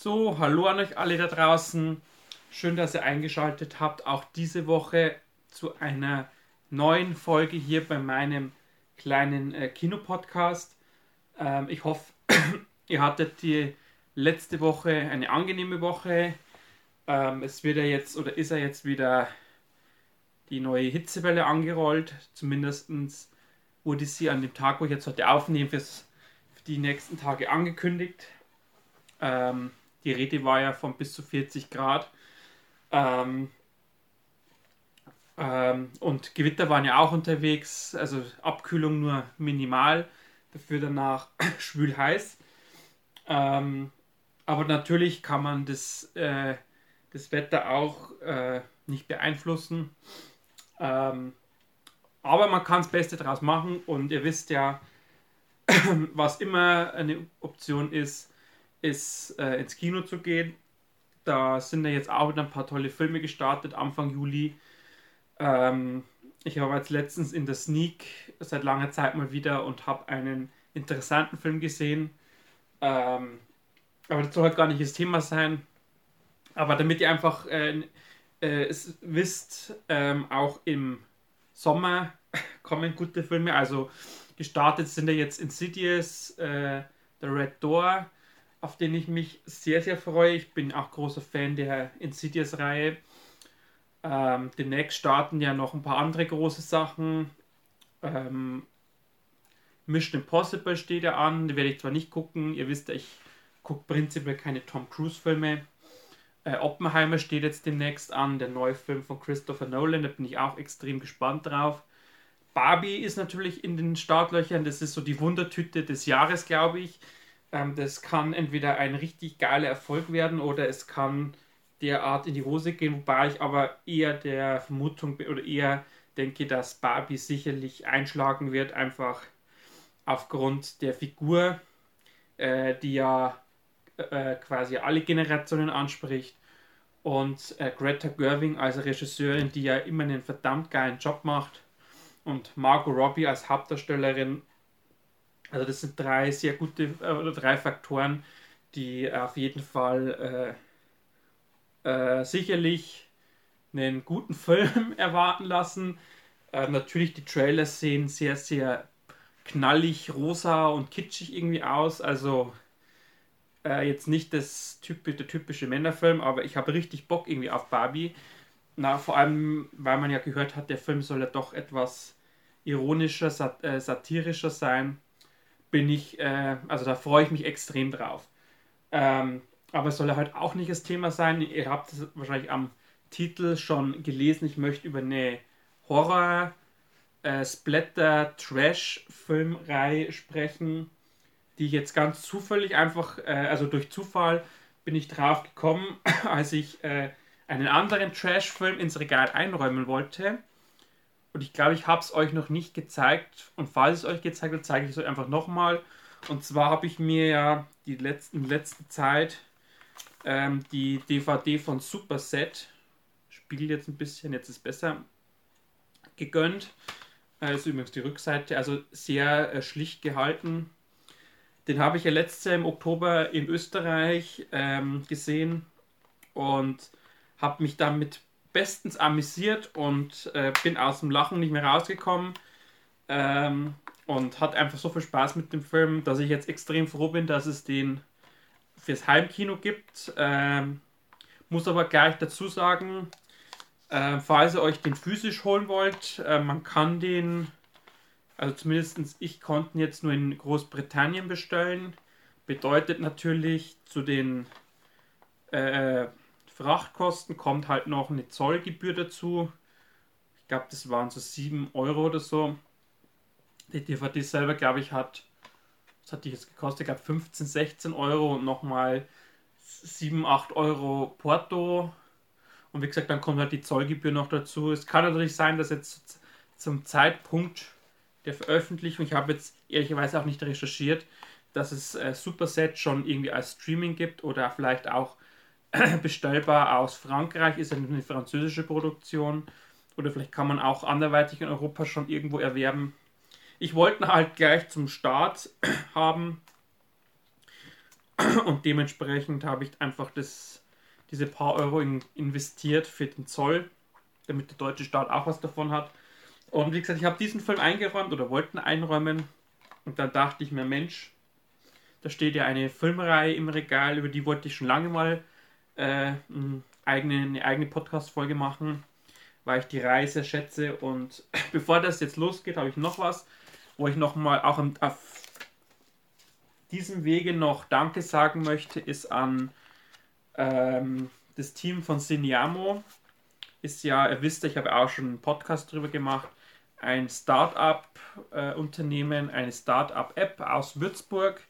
So, hallo an euch alle da draußen. Schön, dass ihr eingeschaltet habt, auch diese Woche zu einer neuen Folge hier bei meinem kleinen äh, Kinopodcast. Ähm, ich hoffe, ihr hattet die letzte Woche eine angenehme Woche. Ähm, es wird ja jetzt oder ist ja jetzt wieder die neue Hitzewelle angerollt. Zumindest wurde sie an dem Tag, wo ich jetzt heute aufnehme, für die nächsten Tage angekündigt. Ähm, die Rede war ja von bis zu 40 Grad. Ähm, ähm, und Gewitter waren ja auch unterwegs, also Abkühlung nur minimal, dafür danach schwül heiß. Ähm, aber natürlich kann man das, äh, das Wetter auch äh, nicht beeinflussen. Ähm, aber man kann das Beste draus machen und ihr wisst ja, was immer eine Option ist, ist äh, ins Kino zu gehen. Da sind ja jetzt auch wieder ein paar tolle Filme gestartet, Anfang Juli. Ähm, ich habe jetzt letztens in der Sneak seit langer Zeit mal wieder und habe einen interessanten Film gesehen. Ähm, aber das soll halt gar nicht das Thema sein. Aber damit ihr einfach äh, äh, wisst, ähm, auch im Sommer kommen gute Filme. Also gestartet sind ja jetzt Insidious, äh, The Red Door, auf den ich mich sehr, sehr freue. Ich bin auch großer Fan der Insidious-Reihe. Ähm, demnächst starten ja noch ein paar andere große Sachen. Ähm, Mission Impossible steht ja an, die werde ich zwar nicht gucken, ihr wisst ja, ich gucke prinzipiell keine Tom Cruise-Filme. Äh, Oppenheimer steht jetzt demnächst an, der neue Film von Christopher Nolan, da bin ich auch extrem gespannt drauf. Barbie ist natürlich in den Startlöchern, das ist so die Wundertüte des Jahres, glaube ich. Ähm, das kann entweder ein richtig geiler Erfolg werden oder es kann derart in die Hose gehen, wobei ich aber eher der Vermutung oder eher denke, dass Barbie sicherlich einschlagen wird, einfach aufgrund der Figur, äh, die ja äh, quasi alle Generationen anspricht. Und äh, Greta Gerwig als Regisseurin, die ja immer einen verdammt geilen Job macht. Und Margot Robbie als Hauptdarstellerin also das sind drei sehr gute äh, oder drei Faktoren, die auf jeden Fall äh, äh, sicherlich einen guten Film erwarten lassen. Äh, natürlich die Trailers sehen sehr, sehr knallig, rosa und kitschig irgendwie aus. Also äh, jetzt nicht das typ der typische Männerfilm, aber ich habe richtig Bock irgendwie auf Barbie. Na, vor allem, weil man ja gehört hat, der Film soll ja doch etwas ironischer, sat äh, satirischer sein bin ich, äh, also da freue ich mich extrem drauf. Ähm, aber es soll halt auch nicht das Thema sein. Ihr habt es wahrscheinlich am Titel schon gelesen. Ich möchte über eine Horror, äh, Splatter, Trash-Filmreihe sprechen, die jetzt ganz zufällig einfach, äh, also durch Zufall bin ich drauf gekommen, als ich äh, einen anderen Trash-Film ins Regal einräumen wollte. Und ich glaube, ich habe es euch noch nicht gezeigt. Und falls es euch gezeigt wird, zeige ich es euch einfach nochmal. Und zwar habe ich mir ja die letzten, in letzter Zeit ähm, die DVD von Superset, spiegelt jetzt ein bisschen, jetzt ist besser, gegönnt. Das ist übrigens die Rückseite, also sehr äh, schlicht gehalten. Den habe ich ja letztes Jahr im Oktober in Österreich ähm, gesehen und habe mich damit bestens amüsiert und äh, bin aus dem Lachen nicht mehr rausgekommen. Ähm, und hat einfach so viel Spaß mit dem Film, dass ich jetzt extrem froh bin, dass es den fürs Heimkino gibt. Ähm, muss aber gleich dazu sagen, äh, falls ihr euch den physisch holen wollt, äh, man kann den, also zumindest ich konnte ihn jetzt nur in Großbritannien bestellen. Bedeutet natürlich zu den äh, Frachtkosten kommt halt noch eine Zollgebühr dazu. Ich glaube, das waren so 7 Euro oder so. Die DVD selber, glaube ich, hat, was hat die jetzt gekostet? Ich glaube 15, 16 Euro und nochmal 7, 8 Euro Porto. Und wie gesagt, dann kommt halt die Zollgebühr noch dazu. Es kann natürlich sein, dass jetzt zum Zeitpunkt der Veröffentlichung, ich habe jetzt ehrlicherweise auch nicht recherchiert, dass es äh, Superset schon irgendwie als Streaming gibt oder vielleicht auch bestellbar aus Frankreich, ist eine französische Produktion. Oder vielleicht kann man auch anderweitig in Europa schon irgendwo erwerben. Ich wollte halt gleich zum Start haben. Und dementsprechend habe ich einfach das, diese paar Euro in, investiert für den Zoll, damit der deutsche Staat auch was davon hat. Und wie gesagt, ich habe diesen Film eingeräumt oder wollten einräumen. Und dann dachte ich mir, Mensch, da steht ja eine Filmreihe im Regal, über die wollte ich schon lange mal äh, eine eigene, Podcast-Folge machen, weil ich die Reihe sehr schätze. Und bevor das jetzt losgeht, habe ich noch was, wo ich nochmal auch auf diesem Wege noch Danke sagen möchte, ist an ähm, das Team von Cineamo. Ist ja, ihr wisst, ich habe auch schon einen Podcast darüber gemacht, ein Start-up-Unternehmen, äh, eine Start-up-App aus Würzburg,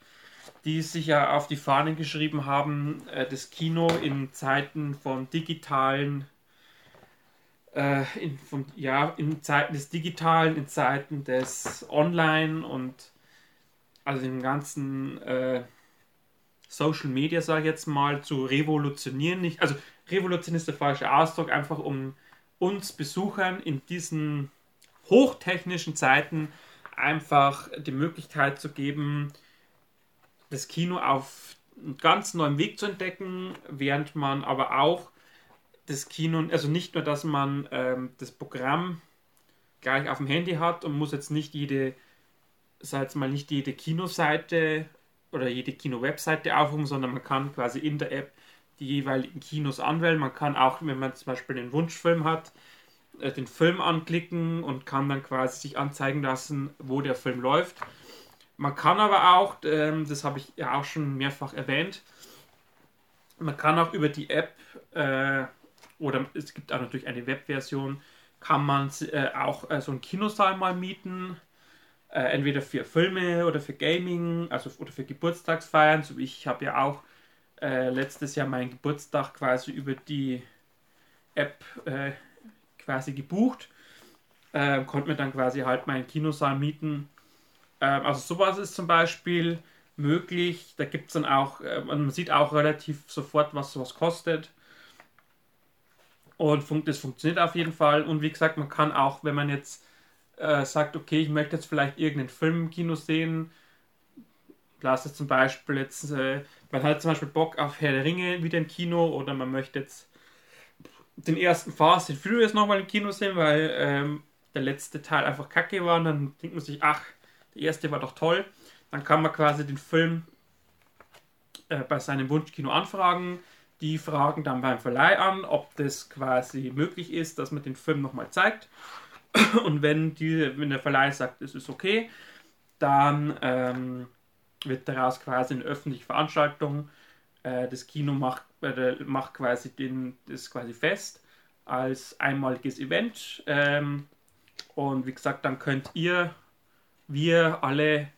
die sich ja auf die Fahnen geschrieben haben, äh, das Kino in Zeiten von digitalen, äh, in, von, ja, in Zeiten des Digitalen, in Zeiten des Online und also den ganzen äh, Social Media, sage ich jetzt mal, zu revolutionieren. Nicht, also Revolution ist der falsche Ausdruck, einfach um uns Besuchern in diesen hochtechnischen Zeiten einfach die Möglichkeit zu geben, das Kino auf einen ganz neuen Weg zu entdecken, während man aber auch das Kino, also nicht nur, dass man ähm, das Programm gleich auf dem Handy hat und muss jetzt nicht jede, sag mal, nicht jede Kinoseite oder jede Kino-Webseite aufrufen, sondern man kann quasi in der App die jeweiligen Kinos anwählen. Man kann auch, wenn man zum Beispiel einen Wunschfilm hat, äh, den Film anklicken und kann dann quasi sich anzeigen lassen, wo der Film läuft. Man kann aber auch, ähm, das habe ich ja auch schon mehrfach erwähnt, man kann auch über die App äh, oder es gibt auch natürlich eine Webversion, kann man äh, auch äh, so einen Kinosaal mal mieten. Äh, entweder für Filme oder für Gaming, also oder für Geburtstagsfeiern. So wie ich habe ja auch äh, letztes Jahr meinen Geburtstag quasi über die App äh, quasi gebucht. Konnte mir dann quasi halt meinen Kinosaal mieten. Ähm, also sowas ist zum Beispiel möglich. Da gibt es dann auch, äh, man sieht auch relativ sofort, was sowas kostet. Und das funktioniert auf jeden Fall. Und wie gesagt, man kann auch, wenn man jetzt äh, sagt, okay, ich möchte jetzt vielleicht irgendeinen Film im Kino sehen, lass es zum Beispiel jetzt, äh, man hat zum Beispiel Bock auf Herr der Ringe wieder im Kino oder man möchte jetzt den ersten Fast and Furious nochmal im Kino sehen, weil ähm, der letzte Teil einfach kacke war. Und dann denkt man sich, ach, der erste war doch toll. Dann kann man quasi den Film äh, bei seinem Wunschkino anfragen. Die fragen dann beim Verleih an, ob das quasi möglich ist, dass man den Film nochmal zeigt. Und wenn, die, wenn der Verleih sagt, es ist okay, dann ähm, wird daraus quasi eine öffentliche Veranstaltung. Äh, das Kino macht äh, macht quasi den, das quasi fest als einmaliges Event. Ähm, und wie gesagt, dann könnt ihr, wir alle,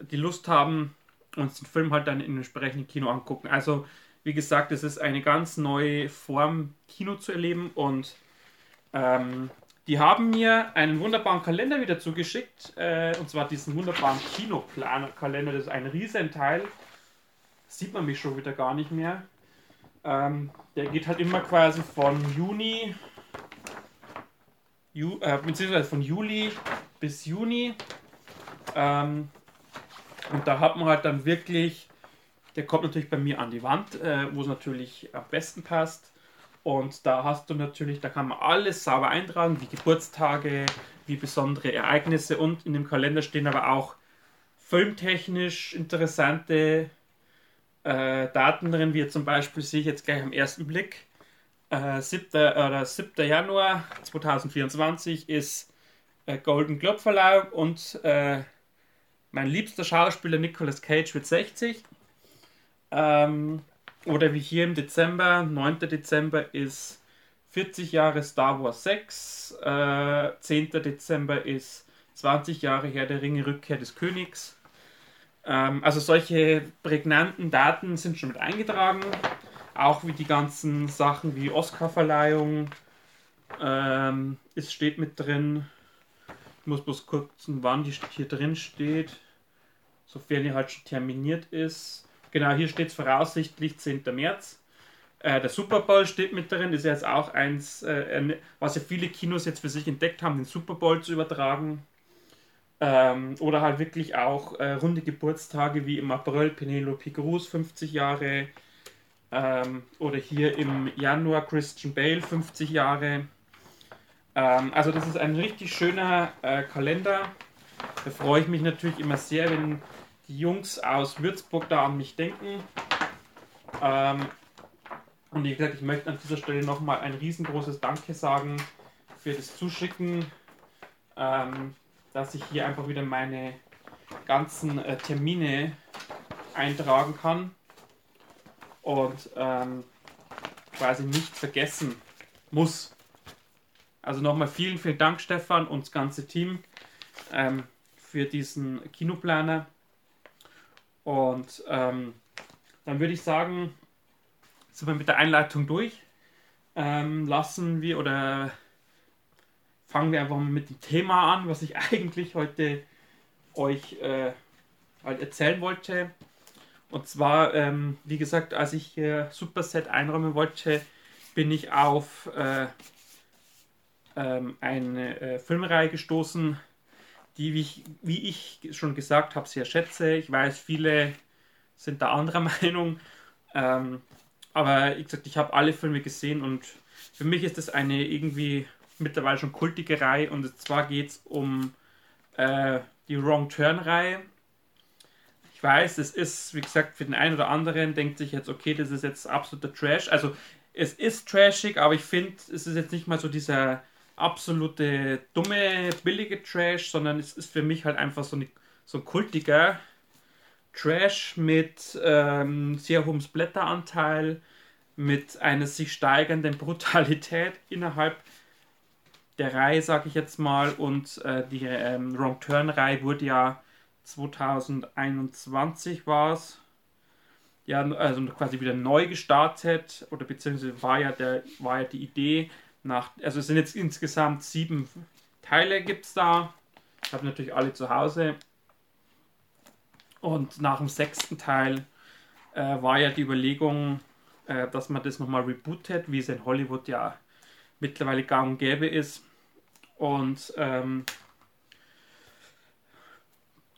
die Lust haben, uns den Film halt dann in entsprechenden Kino angucken. Also, wie gesagt, es ist eine ganz neue Form, Kino zu erleben und ähm, die haben mir einen wunderbaren Kalender wieder zugeschickt, äh, und zwar diesen wunderbaren Kinoplaner-Kalender. Das ist ein Riesenteil. Sieht man mich schon wieder gar nicht mehr. Ähm, der geht halt immer quasi von Juni, Ju, äh, beziehungsweise von Juli bis Juni. Ähm, und da hat man halt dann wirklich, der kommt natürlich bei mir an die Wand, äh, wo es natürlich am besten passt. Und da hast du natürlich, da kann man alles sauber eintragen, wie Geburtstage, wie besondere Ereignisse und in dem Kalender stehen aber auch filmtechnisch interessante äh, Daten drin, wie zum Beispiel sehe ich jetzt gleich am ersten Blick. Äh, 7. Oder 7. Januar 2024 ist äh, Golden Globe Verleihung und äh, mein liebster Schauspieler Nicolas Cage wird 60. Ähm, oder wie hier im Dezember, 9. Dezember ist 40 Jahre Star Wars 6. Äh, 10. Dezember ist 20 Jahre Herr der Ringe Rückkehr des Königs. Ähm, also solche prägnanten Daten sind schon mit eingetragen. Auch wie die ganzen Sachen wie Oscarverleihung. Ähm, es steht mit drin. Muss bloß gucken, wann die hier drin steht. Sofern die halt schon terminiert ist. Genau, hier steht es voraussichtlich 10. März. Äh, der Super Bowl steht mit drin, ist ja jetzt auch eins, äh, was ja viele Kinos jetzt für sich entdeckt haben, den Super Bowl zu übertragen. Ähm, oder halt wirklich auch äh, runde Geburtstage wie im April Penelope Cruz 50 Jahre. Ähm, oder hier im Januar Christian Bale 50 Jahre. Ähm, also das ist ein richtig schöner äh, Kalender. Da freue ich mich natürlich immer sehr, wenn die Jungs aus Würzburg da an mich denken. Ähm, und wie gesagt, ich möchte an dieser Stelle nochmal ein riesengroßes Danke sagen für das Zuschicken, ähm, dass ich hier einfach wieder meine ganzen äh, Termine eintragen kann und ähm, quasi nicht vergessen muss. Also nochmal vielen, vielen Dank, Stefan und das ganze Team ähm, für diesen Kinoplaner. Und ähm, dann würde ich sagen, sind wir mit der Einleitung durch. Ähm, lassen wir oder fangen wir einfach mal mit dem Thema an, was ich eigentlich heute euch äh, halt erzählen wollte. Und zwar, ähm, wie gesagt, als ich hier Superset einräumen wollte, bin ich auf äh, ähm, eine äh, Filmreihe gestoßen, die, wie ich, wie ich schon gesagt habe, sehr schätze. Ich weiß, viele sind da anderer Meinung. Ähm, aber ich, gesagt, ich habe alle Filme gesehen und für mich ist das eine irgendwie mittlerweile schon kultige Reihe. Und zwar geht es um äh, die Wrong Turn-Reihe. Ich weiß, es ist, wie gesagt, für den einen oder anderen denkt sich jetzt, okay, das ist jetzt absoluter Trash. Also es ist trashig, aber ich finde, es ist jetzt nicht mal so dieser absolute dumme, billige Trash, sondern es ist für mich halt einfach so, eine, so ein kultiger Trash mit ähm, sehr hohem Splatter-Anteil, mit einer sich steigernden Brutalität innerhalb der Reihe, sag ich jetzt mal. Und äh, die ähm, Wrong Turn-Reihe wurde ja 2021 war es. Ja, also quasi wieder neu gestartet oder beziehungsweise war ja, der, war ja die Idee, nach, also es sind jetzt insgesamt sieben Teile gibt es da. Ich habe natürlich alle zu Hause. Und nach dem sechsten Teil äh, war ja die Überlegung, äh, dass man das nochmal rebootet, wie es in Hollywood ja mittlerweile gang und gäbe ist. Und ähm,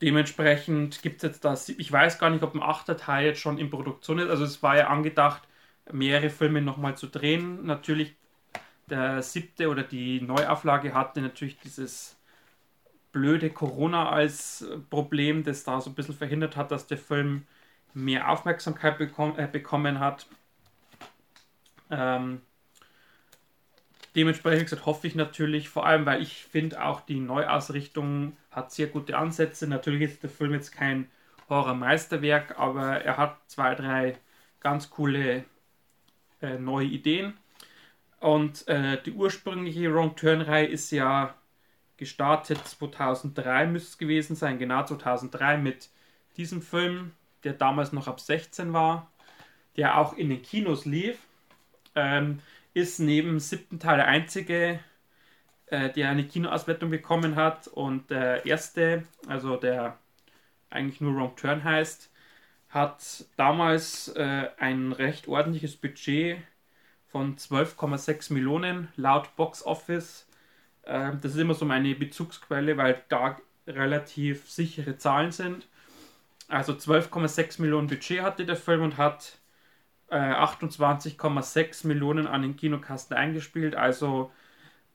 dementsprechend gibt es jetzt das, ich weiß gar nicht, ob ein achter Teil jetzt schon in Produktion ist. Also es war ja angedacht, mehrere Filme nochmal zu drehen. Natürlich der siebte oder die Neuauflage hatte natürlich dieses blöde Corona als Problem, das da so ein bisschen verhindert hat, dass der Film mehr Aufmerksamkeit bekom äh, bekommen hat. Ähm, dementsprechend gesagt, hoffe ich natürlich, vor allem, weil ich finde auch die Neuausrichtung hat sehr gute Ansätze. Natürlich ist der Film jetzt kein Horror-Meisterwerk, aber er hat zwei, drei ganz coole äh, neue Ideen. Und äh, die ursprüngliche Wrong Turn-Reihe ist ja gestartet 2003, müsste es gewesen sein, genau 2003 mit diesem Film, der damals noch ab 16 war, der auch in den Kinos lief. Ähm, ist neben siebten Teil der einzige, äh, der eine Kinoauswertung bekommen hat. Und der erste, also der eigentlich nur Wrong Turn heißt, hat damals äh, ein recht ordentliches Budget von 12,6 Millionen laut Box Office. Ähm, das ist immer so meine Bezugsquelle, weil da relativ sichere Zahlen sind. Also 12,6 Millionen Budget hatte der Film und hat äh, 28,6 Millionen an den Kinokasten eingespielt. Also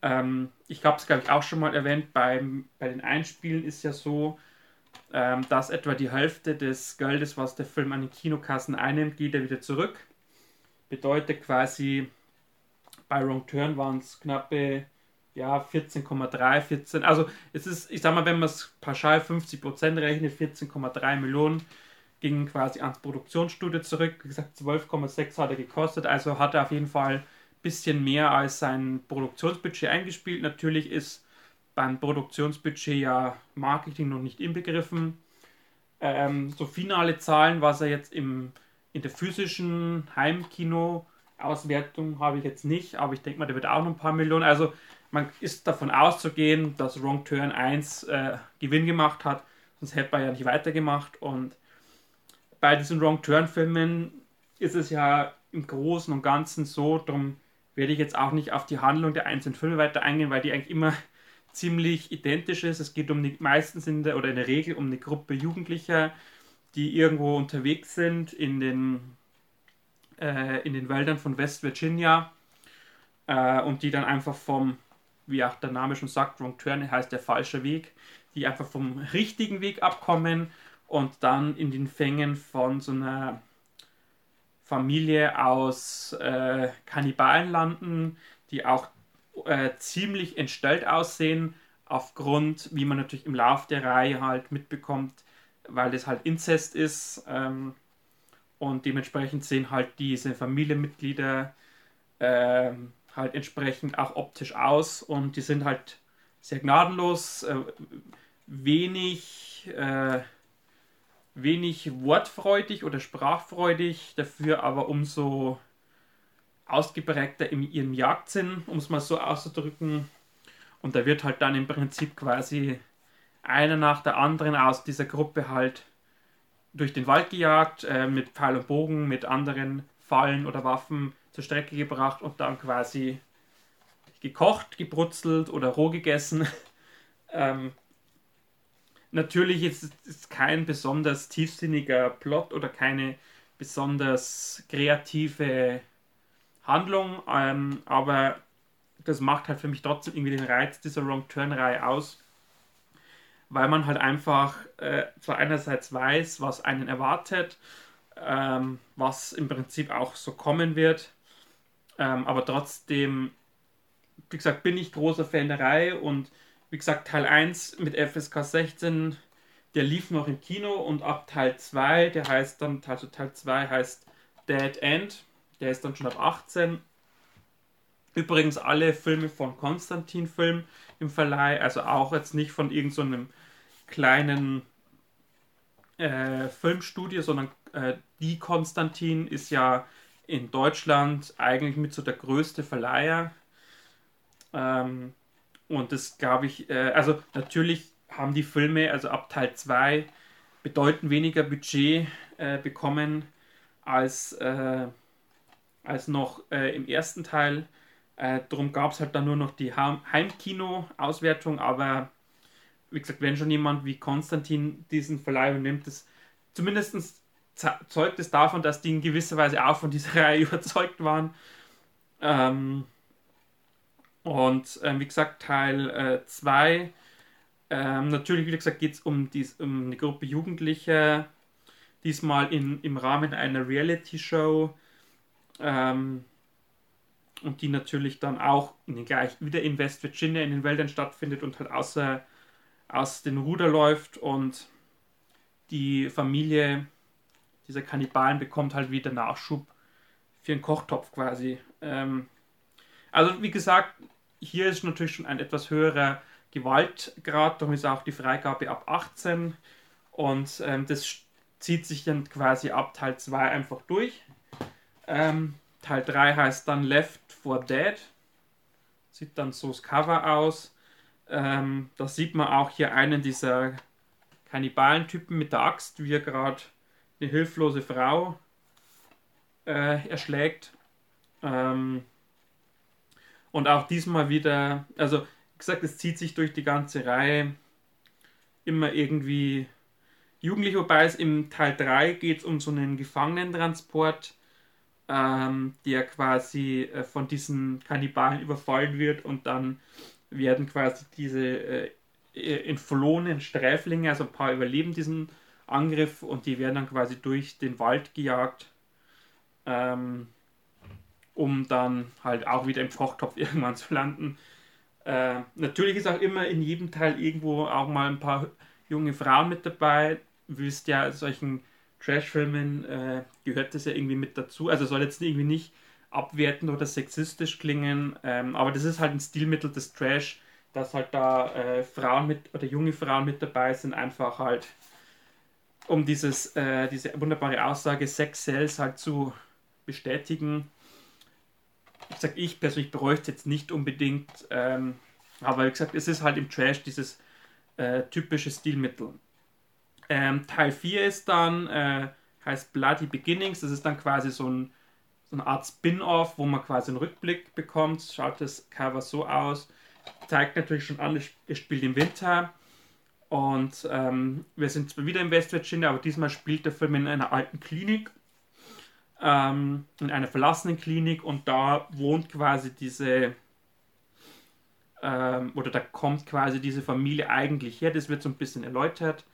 ähm, ich habe es, glaube ich, auch schon mal erwähnt, beim, bei den Einspielen ist ja so, ähm, dass etwa die Hälfte des Geldes, was der Film an den Kinokassen einnimmt, geht er wieder zurück. Bedeutet quasi, bei Wrong Turn waren es knappe ja, 14,3, 14. Also es ist, ich sag mal, wenn man es pauschal 50% rechnet, 14,3 Millionen gingen quasi ans Produktionsstudio zurück. Wie gesagt, 12,6 hat er gekostet, also hat er auf jeden Fall ein bisschen mehr als sein Produktionsbudget eingespielt. Natürlich ist beim Produktionsbudget ja Marketing noch nicht inbegriffen. Ähm, so finale Zahlen, was er jetzt im in der physischen Heimkino-Auswertung habe ich jetzt nicht, aber ich denke mal, der wird auch noch ein paar Millionen. Also man ist davon auszugehen, dass Wrong Turn 1 äh, Gewinn gemacht hat, sonst hätte man ja nicht weitergemacht. Und bei diesen Wrong Turn-Filmen ist es ja im Großen und Ganzen so, darum werde ich jetzt auch nicht auf die Handlung der einzelnen Filme weiter eingehen, weil die eigentlich immer ziemlich identisch ist. Es geht um die, meistens in der, oder in der Regel um eine Gruppe Jugendlicher, die irgendwo unterwegs sind in den, äh, in den Wäldern von West Virginia äh, und die dann einfach vom, wie auch der Name schon sagt, Wrong Turn heißt der falsche Weg, die einfach vom richtigen Weg abkommen und dann in den Fängen von so einer Familie aus äh, Kannibalen landen, die auch äh, ziemlich entstellt aussehen, aufgrund, wie man natürlich im Lauf der Reihe halt mitbekommt, weil das halt Inzest ist. Ähm, und dementsprechend sehen halt diese Familienmitglieder äh, halt entsprechend auch optisch aus und die sind halt sehr gnadenlos, äh, wenig, äh, wenig wortfreudig oder sprachfreudig, dafür aber umso ausgeprägter in ihrem Jagdsinn, um es mal so auszudrücken. Und da wird halt dann im Prinzip quasi einer nach der anderen aus dieser Gruppe halt durch den Wald gejagt, äh, mit Pfeil und Bogen, mit anderen Fallen oder Waffen zur Strecke gebracht und dann quasi gekocht, gebrutzelt oder roh gegessen. ähm, natürlich ist es kein besonders tiefsinniger Plot oder keine besonders kreative Handlung, ähm, aber das macht halt für mich trotzdem irgendwie den Reiz dieser Wrong Turn-Reihe aus, weil man halt einfach äh, zwar einerseits weiß, was einen erwartet, ähm, was im Prinzip auch so kommen wird, ähm, aber trotzdem, wie gesagt, bin ich großer Fan der Reihe und wie gesagt, Teil 1 mit FSK 16, der lief noch im Kino und ab Teil 2, der heißt dann, also Teil 2 heißt Dead End, der ist dann schon ab 18. Übrigens alle Filme von Konstantin Film im Verleih, also auch jetzt nicht von irgendeinem so kleinen äh, Filmstudio, sondern äh, die Konstantin ist ja in Deutschland eigentlich mit so der größte Verleiher. Ähm, und das glaube ich, äh, also natürlich haben die Filme, also ab Teil 2, bedeutend weniger Budget äh, bekommen als äh, als noch äh, im ersten Teil. Äh, darum gab es halt dann nur noch die Heimkino-Auswertung, aber wie gesagt, wenn schon jemand wie Konstantin diesen Verleih übernimmt, das zumindest zeugt es davon, dass die in gewisser Weise auch von dieser Reihe überzeugt waren. Ähm, und ähm, wie gesagt, Teil 2, äh, ähm, natürlich, wie gesagt, geht es um, um eine Gruppe Jugendlicher, diesmal in, im Rahmen einer Reality-Show ähm, und die natürlich dann auch in den gleich, wieder in West Virginia in den Wäldern stattfindet und halt außer, aus den Ruder läuft und die Familie dieser Kannibalen bekommt halt wieder Nachschub für einen Kochtopf quasi. Ähm, also wie gesagt, hier ist natürlich schon ein etwas höherer Gewaltgrad, darum ist auch die Freigabe ab 18 und ähm, das zieht sich dann quasi ab Teil 2 einfach durch. Ähm, Teil 3 heißt dann Left for Dead. Sieht dann so das Cover aus. Ähm, da sieht man auch hier einen dieser Kannibalentypen mit der Axt, wie er gerade eine hilflose Frau äh, erschlägt. Ähm, und auch diesmal wieder, also wie gesagt, es zieht sich durch die ganze Reihe immer irgendwie jugendlich, wobei es im Teil 3 geht um so einen Gefangenentransport ähm, der quasi äh, von diesen Kannibalen überfallen wird und dann werden quasi diese äh, äh, entflohenen Sträflinge, also ein paar überleben diesen Angriff und die werden dann quasi durch den Wald gejagt, ähm, um dann halt auch wieder im Kochtopf irgendwann zu landen. Äh, natürlich ist auch immer in jedem Teil irgendwo auch mal ein paar junge Frauen mit dabei. Willst ja solchen Trash-Filmen äh, gehört das ja irgendwie mit dazu. Also soll jetzt irgendwie nicht abwertend oder sexistisch klingen, ähm, aber das ist halt ein Stilmittel des Trash, dass halt da äh, Frauen mit oder junge Frauen mit dabei sind, einfach halt um dieses, äh, diese wunderbare Aussage Sex Sells halt zu bestätigen. Ich sag, ich persönlich bräuchte es jetzt nicht unbedingt, ähm, aber wie gesagt, es ist halt im Trash dieses äh, typische Stilmittel. Ähm, Teil 4 ist dann, äh, heißt Bloody Beginnings. Das ist dann quasi so, ein, so eine Art Spin-off, wo man quasi einen Rückblick bekommt. Schaut das Cover so aus. zeigt natürlich schon an, es spielt im Winter. Und ähm, wir sind zwar wieder in West Virginia, aber diesmal spielt der Film in einer alten Klinik, ähm, in einer verlassenen Klinik und da wohnt quasi diese, ähm, oder da kommt quasi diese Familie eigentlich her, das wird so ein bisschen erläutert.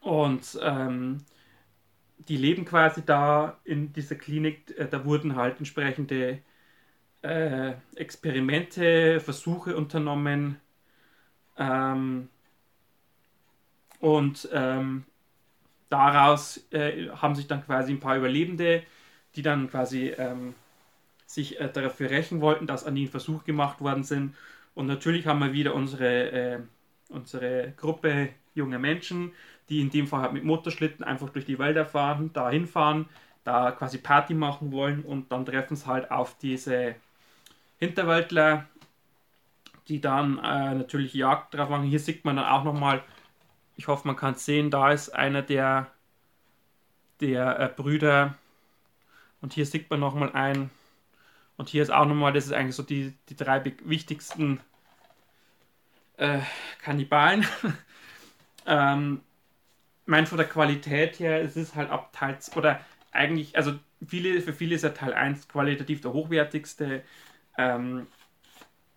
Und ähm, die leben quasi da in dieser Klinik, äh, da wurden halt entsprechende äh, Experimente, Versuche unternommen. Ähm, und ähm, daraus äh, haben sich dann quasi ein paar Überlebende, die dann quasi ähm, sich äh, dafür rächen wollten, dass an ihnen Versuch gemacht worden sind. Und natürlich haben wir wieder unsere, äh, unsere Gruppe junger Menschen, die in dem Fall halt mit Motorschlitten einfach durch die Wälder fahren, da hinfahren, da quasi Party machen wollen und dann treffen sie halt auf diese Hinterwäldler, die dann äh, natürlich Jagd drauf machen. Hier sieht man dann auch nochmal, ich hoffe, man kann es sehen, da ist einer der, der äh, Brüder und hier sieht man nochmal ein und hier ist auch nochmal, das ist eigentlich so die, die drei wichtigsten äh, Kannibalen. ähm, mein von der Qualität her, es ist halt ab Teil oder eigentlich, also viele, für viele ist ja Teil 1 qualitativ der hochwertigste. Ähm,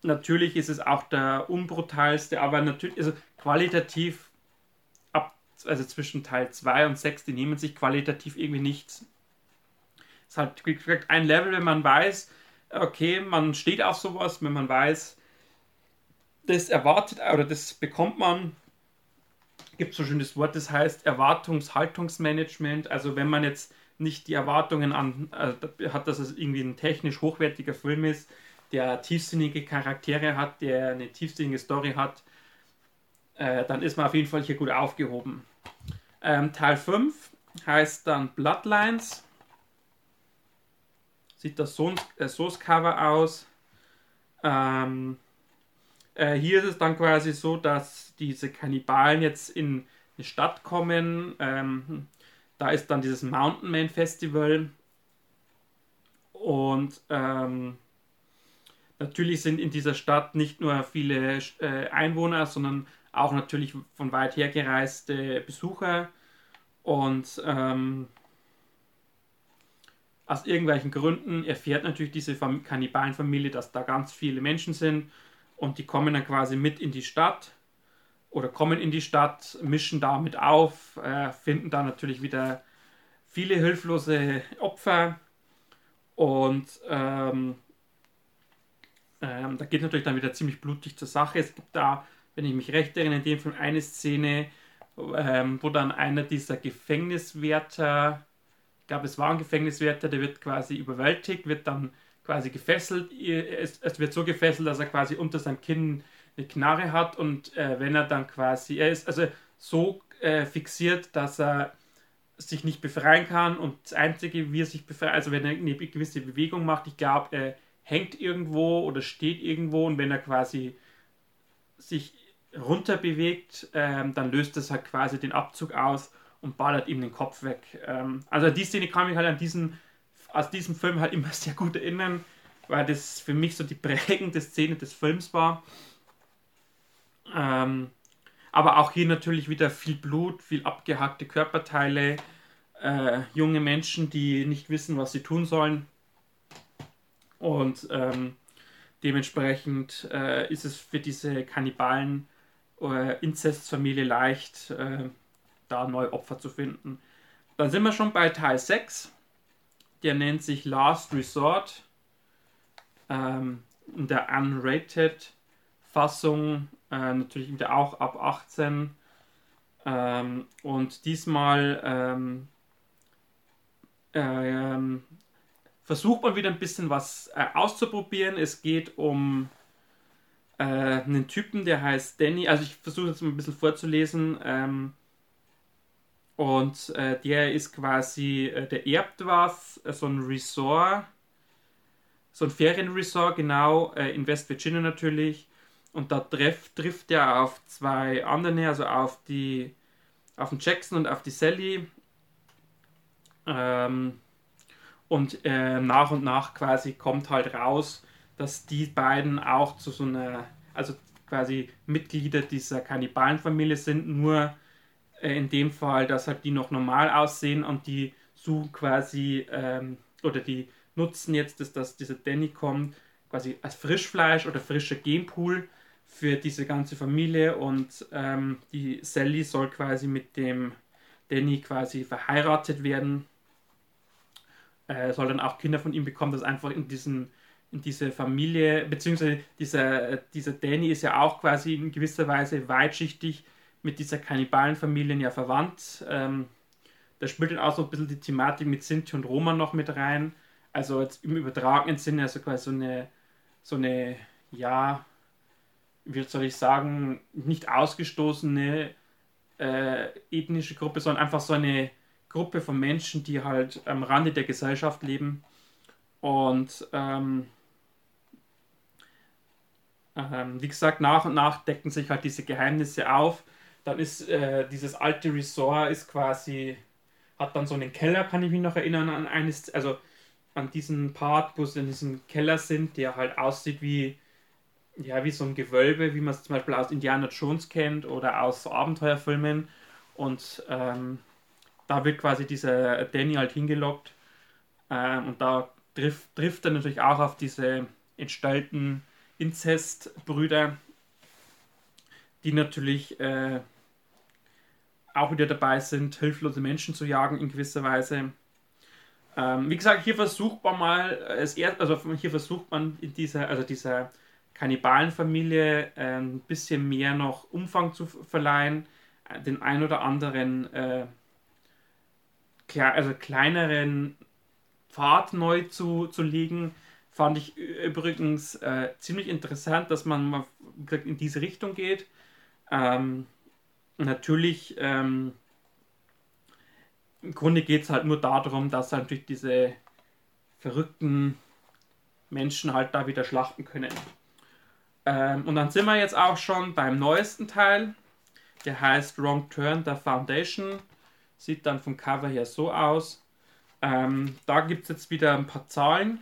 natürlich ist es auch der unbrutalste, aber natürlich, also qualitativ ab, also zwischen Teil 2 und 6, die nehmen sich qualitativ irgendwie nichts. Es ist halt, ein Level, wenn man weiß, okay, man steht auf sowas, wenn man weiß, das erwartet oder das bekommt man, gibt so ein schönes Wort, das heißt Erwartungshaltungsmanagement. Also wenn man jetzt nicht die Erwartungen an äh, hat, dass es irgendwie ein technisch hochwertiger Film ist, der tiefsinnige Charaktere hat, der eine tiefsinnige Story hat, äh, dann ist man auf jeden Fall hier gut aufgehoben. Ähm, Teil 5 heißt dann Bloodlines. Sieht das so, äh, so das Cover aus. Ähm, äh, hier ist es dann quasi so, dass diese Kannibalen jetzt in eine Stadt kommen. Ähm, da ist dann dieses Mountain Man Festival. Und ähm, natürlich sind in dieser Stadt nicht nur viele äh, Einwohner, sondern auch natürlich von weit her gereiste Besucher. Und ähm, aus irgendwelchen Gründen erfährt natürlich diese Kannibalenfamilie, dass da ganz viele Menschen sind und die kommen dann quasi mit in die Stadt oder kommen in die Stadt, mischen damit auf, äh, finden da natürlich wieder viele hilflose Opfer und ähm, ähm, da geht natürlich dann wieder ziemlich blutig zur Sache. Es gibt da, wenn ich mich recht erinnere, in dem Film eine Szene, ähm, wo dann einer dieser Gefängniswärter, ich glaube es war ein Gefängniswärter, der wird quasi überwältigt, wird dann quasi gefesselt. Es, wird so gefesselt, dass er quasi unter seinem Kinn eine Knarre hat und äh, wenn er dann quasi, er ist also so äh, fixiert, dass er sich nicht befreien kann und das Einzige, wie er sich befreit, also wenn er eine gewisse Bewegung macht, ich glaube, er hängt irgendwo oder steht irgendwo und wenn er quasi sich runter bewegt, ähm, dann löst das halt quasi den Abzug aus und ballert ihm den Kopf weg. Ähm, also die Szene kann mich halt an diesen aus diesem Film halt immer sehr gut erinnern, weil das für mich so die prägende Szene des Films war. Ähm, aber auch hier natürlich wieder viel Blut, viel abgehackte Körperteile, äh, junge Menschen, die nicht wissen, was sie tun sollen. Und ähm, dementsprechend äh, ist es für diese Kannibalen äh, Inzestfamilie leicht, äh, da neue Opfer zu finden. Dann sind wir schon bei Teil 6 der nennt sich Last Resort. Ähm, in der unrated Fassung äh, natürlich wieder auch ab 18. Ähm, und diesmal ähm, äh, versucht man wieder ein bisschen was äh, auszuprobieren. Es geht um äh, einen Typen, der heißt Danny. Also ich versuche jetzt mal ein bisschen vorzulesen. Ähm, und äh, der ist quasi, äh, der erbt was, äh, so ein Resort, so ein Ferienresort, genau, äh, in West Virginia natürlich. Und da treff, trifft er auf zwei andere, also auf die, auf den Jackson und auf die Sally. Ähm, und äh, nach und nach quasi kommt halt raus, dass die beiden auch zu so einer, also quasi Mitglieder dieser Kannibalenfamilie sind, nur äh, in dem Fall, dass halt die noch normal aussehen und die suchen quasi, ähm, oder die nutzen jetzt, dass, dass dieser Danny kommt, quasi als Frischfleisch oder frischer Genpool für diese ganze Familie und ähm, die Sally soll quasi mit dem Danny quasi verheiratet werden, äh, soll dann auch Kinder von ihm bekommen, das einfach in diesen in diese Familie, beziehungsweise dieser, dieser Danny ist ja auch quasi in gewisser Weise weitschichtig mit dieser Kannibalenfamilie ja verwandt. Ähm, da spielt dann auch so ein bisschen die Thematik mit Sinti und Roma noch mit rein. Also jetzt im übertragenen Sinne, also quasi so eine, so eine, ja, wie soll ich sagen, nicht ausgestoßene äh, ethnische Gruppe, sondern einfach so eine Gruppe von Menschen, die halt am Rande der Gesellschaft leben. Und ähm, ähm, wie gesagt, nach und nach decken sich halt diese Geheimnisse auf. Dann ist äh, dieses alte Resort ist quasi, hat dann so einen Keller, kann ich mich noch erinnern, an eines, also an diesen Part, wo sie in diesem Keller sind, der halt aussieht wie, ja, wie so ein Gewölbe, wie man es zum Beispiel aus Indiana Jones kennt oder aus Abenteuerfilmen. Und ähm, da wird quasi dieser Danny halt hingelockt. Ähm, und da trifft, trifft er natürlich auch auf diese entstellten Inzestbrüder, die natürlich äh, auch wieder dabei sind, hilflose Menschen zu jagen in gewisser Weise. Ähm, wie gesagt, hier versucht man mal, es erst, also hier versucht man in dieser, also dieser Kannibalenfamilie äh, ein bisschen mehr noch Umfang zu verleihen, äh, den ein oder anderen äh, also kleineren Pfad neu zu, zu legen. Fand ich übrigens äh, ziemlich interessant, dass man mal in diese Richtung geht. Ähm, natürlich, ähm, im Grunde geht es halt nur darum, dass halt durch diese verrückten Menschen halt da wieder schlachten können. Ähm, und dann sind wir jetzt auch schon beim neuesten Teil. Der heißt Wrong Turn, der Foundation. Sieht dann vom Cover her so aus. Ähm, da gibt es jetzt wieder ein paar Zahlen.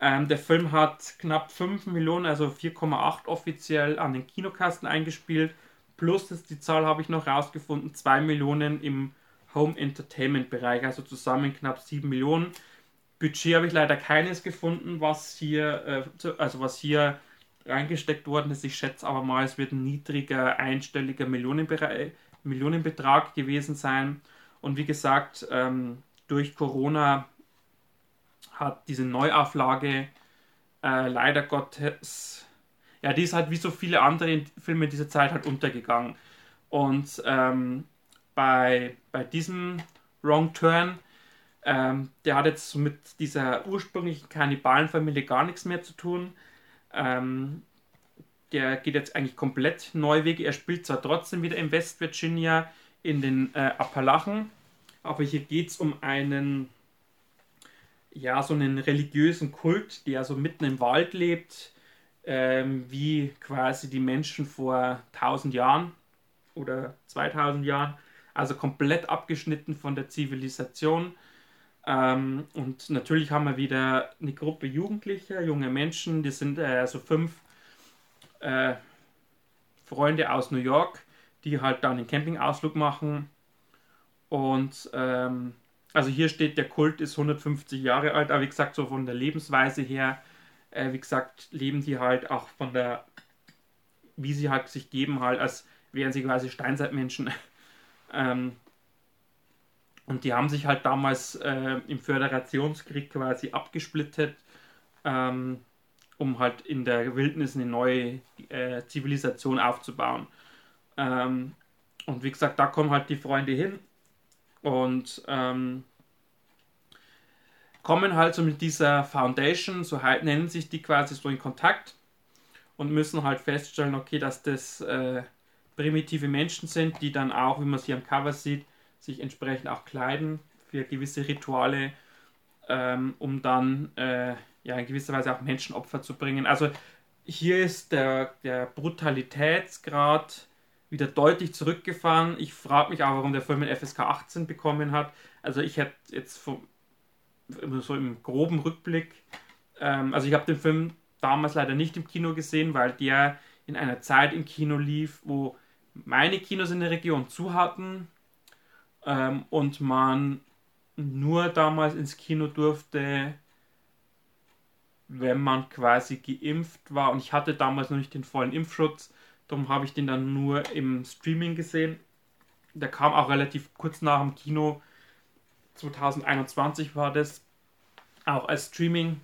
Ähm, der Film hat knapp 5 Millionen, also 4,8 offiziell an den Kinokasten eingespielt. Plus, das, die Zahl habe ich noch rausgefunden, 2 Millionen im Home Entertainment Bereich, also zusammen knapp 7 Millionen. Budget habe ich leider keines gefunden, was hier, äh, also was hier reingesteckt worden ist. Ich schätze aber mal, es wird ein niedriger, einstelliger Millionenbetrag gewesen sein. Und wie gesagt, ähm, durch Corona hat diese Neuauflage äh, leider Gottes, ja, die ist halt wie so viele andere Filme dieser Zeit halt untergegangen. Und ähm, bei, bei diesem Wrong Turn, ähm, der hat jetzt mit dieser ursprünglichen Kannibalenfamilie gar nichts mehr zu tun. Ähm, der geht jetzt eigentlich komplett Neuwege. Er spielt zwar trotzdem wieder in West Virginia in den äh, Appalachen, aber hier geht es um einen ja, so einen religiösen Kult, der so mitten im Wald lebt, ähm, wie quasi die Menschen vor 1000 Jahren oder 2000 Jahren, also komplett abgeschnitten von der Zivilisation. Ähm, und natürlich haben wir wieder eine Gruppe Jugendlicher, junge Menschen, die sind äh, so fünf äh, Freunde aus New York, die halt dann einen Campingausflug machen und ähm, also hier steht, der Kult ist 150 Jahre alt, aber wie gesagt, so von der Lebensweise her, äh, wie gesagt, leben die halt auch von der, wie sie halt sich geben, halt, als wären sie quasi Steinzeitmenschen. ähm, und die haben sich halt damals äh, im Föderationskrieg quasi abgesplittet, ähm, um halt in der Wildnis eine neue äh, Zivilisation aufzubauen. Ähm, und wie gesagt, da kommen halt die Freunde hin und ähm, kommen halt so mit dieser Foundation, so halt nennen sich die quasi so in Kontakt und müssen halt feststellen, okay, dass das äh, primitive Menschen sind, die dann auch, wie man sie am Cover sieht, sich entsprechend auch kleiden für gewisse Rituale, ähm, um dann äh, ja in gewisser Weise auch Menschenopfer zu bringen. Also hier ist der, der Brutalitätsgrad wieder deutlich zurückgefahren. Ich frage mich auch, warum der Film ein FSK 18 bekommen hat. Also ich hätte jetzt vom, so im groben Rückblick, ähm, also ich habe den Film damals leider nicht im Kino gesehen, weil der in einer Zeit im Kino lief, wo meine Kinos in der Region zu hatten ähm, und man nur damals ins Kino durfte, wenn man quasi geimpft war. Und ich hatte damals noch nicht den vollen Impfschutz, darum habe ich den dann nur im Streaming gesehen. Der kam auch relativ kurz nach dem Kino. 2021 war das auch als Streaming.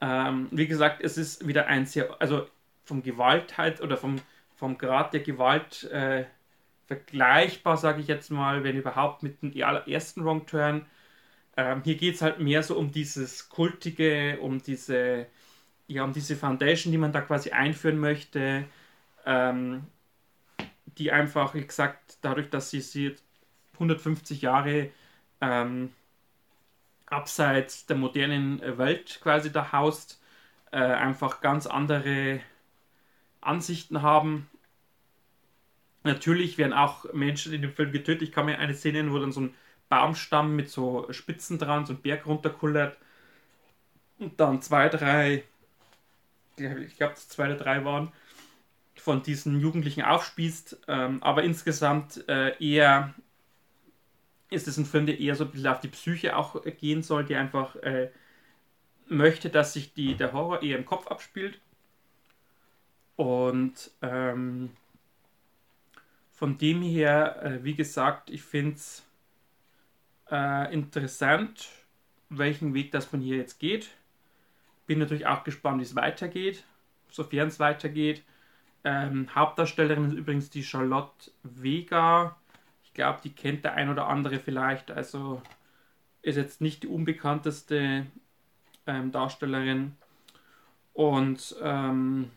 Ähm, wie gesagt, es ist wieder ein sehr, also vom Gewaltheit oder vom, vom Grad der Gewalt äh, vergleichbar, sage ich jetzt mal, wenn überhaupt mit dem ersten Wrong Turn. Ähm, hier geht es halt mehr so um dieses Kultige, um diese, ja, um diese Foundation, die man da quasi einführen möchte, ähm, die einfach, wie gesagt, dadurch, dass sie sie 150 Jahre ähm, abseits der modernen Welt quasi da haust, äh, einfach ganz andere Ansichten haben. Natürlich werden auch Menschen in dem Film getötet. Ich kann mir eine Szene, wo dann so ein Baumstamm mit so Spitzen dran, so ein Berg runterkullert. Und dann zwei, drei, ich glaube, zwei oder drei waren, von diesen Jugendlichen aufspießt. Ähm, aber insgesamt äh, eher ist es ein Film, der eher so ein bisschen auf die Psyche auch gehen soll, der einfach äh, möchte, dass sich die, der Horror eher im Kopf abspielt. Und ähm, von dem her, äh, wie gesagt, ich finde es äh, interessant, welchen Weg das von hier jetzt geht. Bin natürlich auch gespannt, wie es weitergeht, sofern es weitergeht. Ähm, Hauptdarstellerin ist übrigens die Charlotte Vega. Ich glaube, die kennt der ein oder andere vielleicht. Also ist jetzt nicht die unbekannteste ähm, Darstellerin. Und ähm,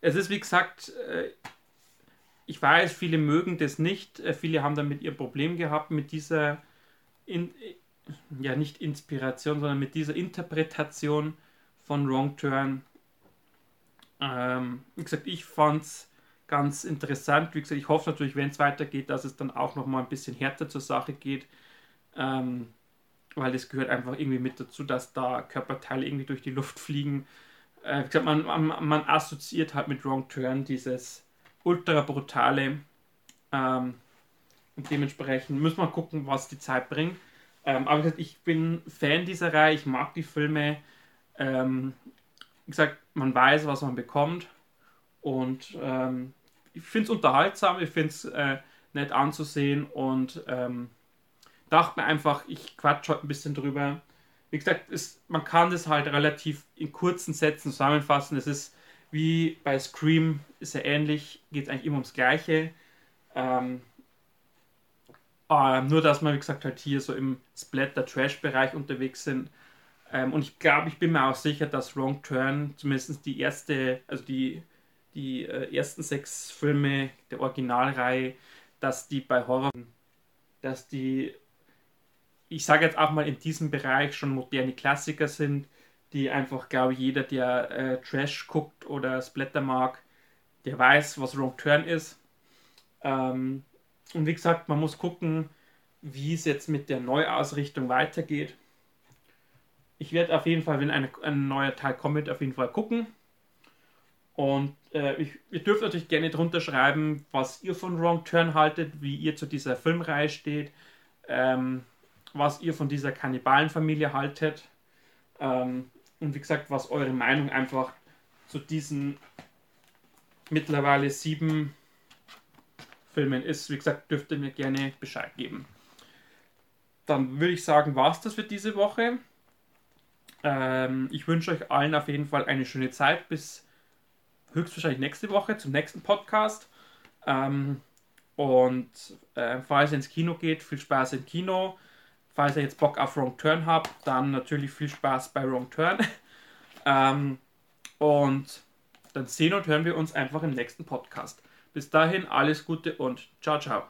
es ist wie gesagt, äh, ich weiß, viele mögen das nicht. Äh, viele haben damit ihr Problem gehabt mit dieser, in, ja nicht Inspiration, sondern mit dieser Interpretation von Wrong Turn. Ähm, wie gesagt, ich fand es ganz interessant. Wie gesagt, ich hoffe natürlich, wenn es weitergeht, dass es dann auch nochmal ein bisschen härter zur Sache geht. Ähm, weil das gehört einfach irgendwie mit dazu, dass da Körperteile irgendwie durch die Luft fliegen äh, gesagt, man, man, man, assoziiert halt mit Wrong Turn dieses ultra brutale. Ähm, und dementsprechend muss man gucken, was die Zeit bringt. Ähm, aber ich bin Fan dieser Reihe, ich mag die Filme. Ähm, wie gesagt, man weiß, was man bekommt. Und ähm, ich finde es unterhaltsam, ich finde es äh, nett anzusehen und ähm, dachte mir einfach, ich quatsch heute ein bisschen drüber wie gesagt, es, man kann das halt relativ in kurzen Sätzen zusammenfassen. Es ist wie bei Scream, ist ja ähnlich, geht es eigentlich immer ums Gleiche. Ähm, äh, nur, dass man, wie gesagt, halt hier so im Splatter-Trash-Bereich unterwegs sind. Ähm, und ich glaube, ich bin mir auch sicher, dass Wrong Turn zumindest die erste, also die, die äh, ersten sechs Filme der Originalreihe, dass die bei Horror, dass die ich sage jetzt auch mal in diesem Bereich schon moderne Klassiker sind, die einfach, glaube ich, jeder, der äh, Trash guckt oder Splatter mag, der weiß, was Wrong Turn ist. Ähm, und wie gesagt, man muss gucken, wie es jetzt mit der Neuausrichtung weitergeht. Ich werde auf jeden Fall, wenn eine, ein neuer Teil kommt, auf jeden Fall gucken. Und äh, ich, ihr dürft natürlich gerne drunter schreiben, was ihr von Wrong Turn haltet, wie ihr zu dieser Filmreihe steht. Ähm, was ihr von dieser Kannibalenfamilie haltet. Ähm, und wie gesagt, was eure Meinung einfach zu diesen mittlerweile sieben Filmen ist. Wie gesagt, dürft ihr mir gerne Bescheid geben. Dann würde ich sagen, war es das für diese Woche. Ähm, ich wünsche euch allen auf jeden Fall eine schöne Zeit bis höchstwahrscheinlich nächste Woche zum nächsten Podcast. Ähm, und äh, falls ihr ins Kino geht, viel Spaß im Kino. Falls ihr jetzt Bock auf Wrong Turn habt, dann natürlich viel Spaß bei Wrong Turn. ähm, und dann sehen und hören wir uns einfach im nächsten Podcast. Bis dahin alles Gute und ciao, ciao.